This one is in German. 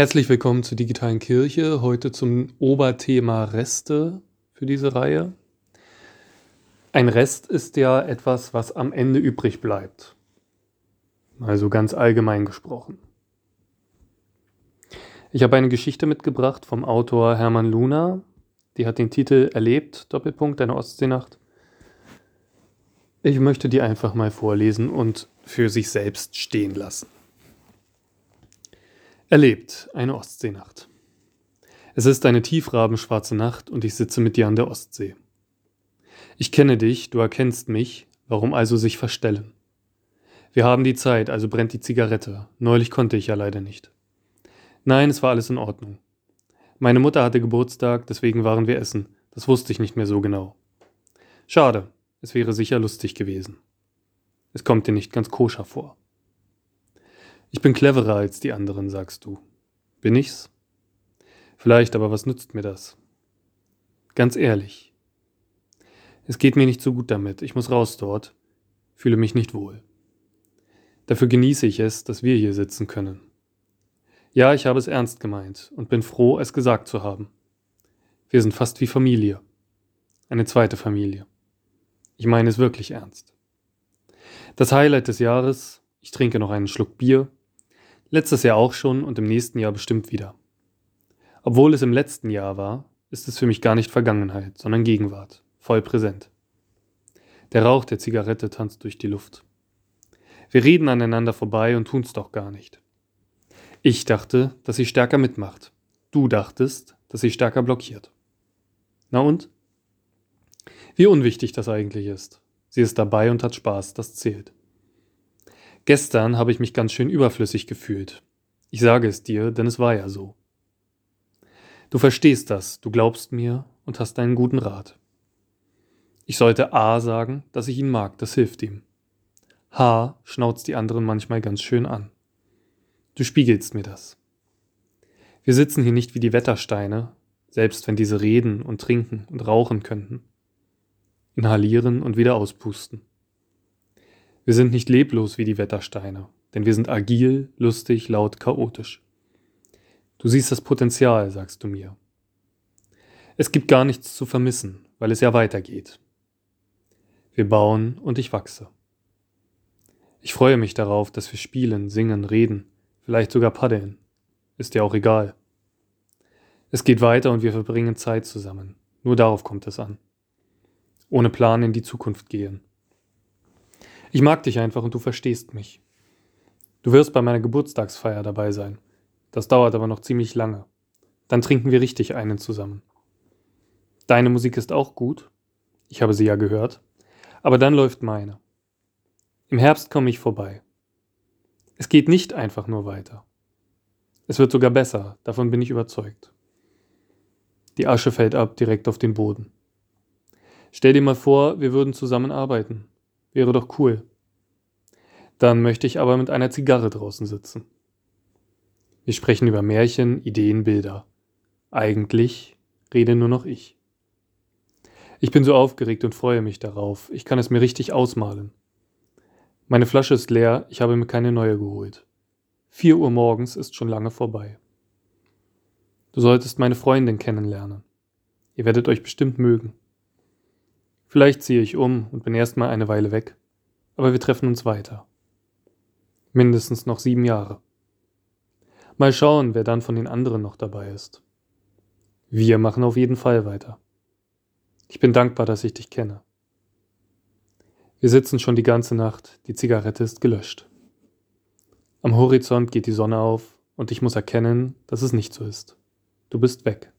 Herzlich willkommen zur digitalen Kirche. Heute zum Oberthema Reste für diese Reihe. Ein Rest ist ja etwas, was am Ende übrig bleibt. Also ganz allgemein gesprochen. Ich habe eine Geschichte mitgebracht vom Autor Hermann Luna. Die hat den Titel Erlebt, Doppelpunkt, eine Ostseenacht. Ich möchte die einfach mal vorlesen und für sich selbst stehen lassen. Erlebt eine Ostseenacht. Es ist eine tiefrabenschwarze Nacht und ich sitze mit dir an der Ostsee. Ich kenne dich, du erkennst mich, warum also sich verstellen? Wir haben die Zeit, also brennt die Zigarette. Neulich konnte ich ja leider nicht. Nein, es war alles in Ordnung. Meine Mutter hatte Geburtstag, deswegen waren wir essen. Das wusste ich nicht mehr so genau. Schade, es wäre sicher lustig gewesen. Es kommt dir nicht ganz koscher vor. Ich bin cleverer als die anderen, sagst du. Bin ich's? Vielleicht, aber was nützt mir das? Ganz ehrlich. Es geht mir nicht so gut damit. Ich muss raus dort. Fühle mich nicht wohl. Dafür genieße ich es, dass wir hier sitzen können. Ja, ich habe es ernst gemeint und bin froh, es gesagt zu haben. Wir sind fast wie Familie. Eine zweite Familie. Ich meine es wirklich ernst. Das Highlight des Jahres, ich trinke noch einen Schluck Bier, Letztes Jahr auch schon und im nächsten Jahr bestimmt wieder. Obwohl es im letzten Jahr war, ist es für mich gar nicht Vergangenheit, sondern Gegenwart, voll präsent. Der Rauch der Zigarette tanzt durch die Luft. Wir reden aneinander vorbei und tun's doch gar nicht. Ich dachte, dass sie stärker mitmacht. Du dachtest, dass sie stärker blockiert. Na und? Wie unwichtig das eigentlich ist. Sie ist dabei und hat Spaß, das zählt. Gestern habe ich mich ganz schön überflüssig gefühlt. Ich sage es dir, denn es war ja so. Du verstehst das, du glaubst mir und hast einen guten Rat. Ich sollte A sagen, dass ich ihn mag, das hilft ihm. H schnauzt die anderen manchmal ganz schön an. Du spiegelst mir das. Wir sitzen hier nicht wie die Wettersteine, selbst wenn diese reden und trinken und rauchen könnten. Inhalieren und wieder auspusten. Wir sind nicht leblos wie die Wettersteine, denn wir sind agil, lustig, laut, chaotisch. Du siehst das Potenzial, sagst du mir. Es gibt gar nichts zu vermissen, weil es ja weitergeht. Wir bauen und ich wachse. Ich freue mich darauf, dass wir spielen, singen, reden, vielleicht sogar paddeln. Ist ja auch egal. Es geht weiter und wir verbringen Zeit zusammen. Nur darauf kommt es an. Ohne Plan in die Zukunft gehen. Ich mag dich einfach und du verstehst mich. Du wirst bei meiner Geburtstagsfeier dabei sein. Das dauert aber noch ziemlich lange. Dann trinken wir richtig einen zusammen. Deine Musik ist auch gut. Ich habe sie ja gehört. Aber dann läuft meine. Im Herbst komme ich vorbei. Es geht nicht einfach nur weiter. Es wird sogar besser, davon bin ich überzeugt. Die Asche fällt ab direkt auf den Boden. Stell dir mal vor, wir würden zusammenarbeiten. Wäre doch cool. Dann möchte ich aber mit einer Zigarre draußen sitzen. Wir sprechen über Märchen, Ideen, Bilder. Eigentlich rede nur noch ich. Ich bin so aufgeregt und freue mich darauf. Ich kann es mir richtig ausmalen. Meine Flasche ist leer, ich habe mir keine neue geholt. Vier Uhr morgens ist schon lange vorbei. Du solltest meine Freundin kennenlernen. Ihr werdet euch bestimmt mögen. Vielleicht ziehe ich um und bin erstmal eine Weile weg, aber wir treffen uns weiter. Mindestens noch sieben Jahre. Mal schauen, wer dann von den anderen noch dabei ist. Wir machen auf jeden Fall weiter. Ich bin dankbar, dass ich dich kenne. Wir sitzen schon die ganze Nacht, die Zigarette ist gelöscht. Am Horizont geht die Sonne auf und ich muss erkennen, dass es nicht so ist. Du bist weg.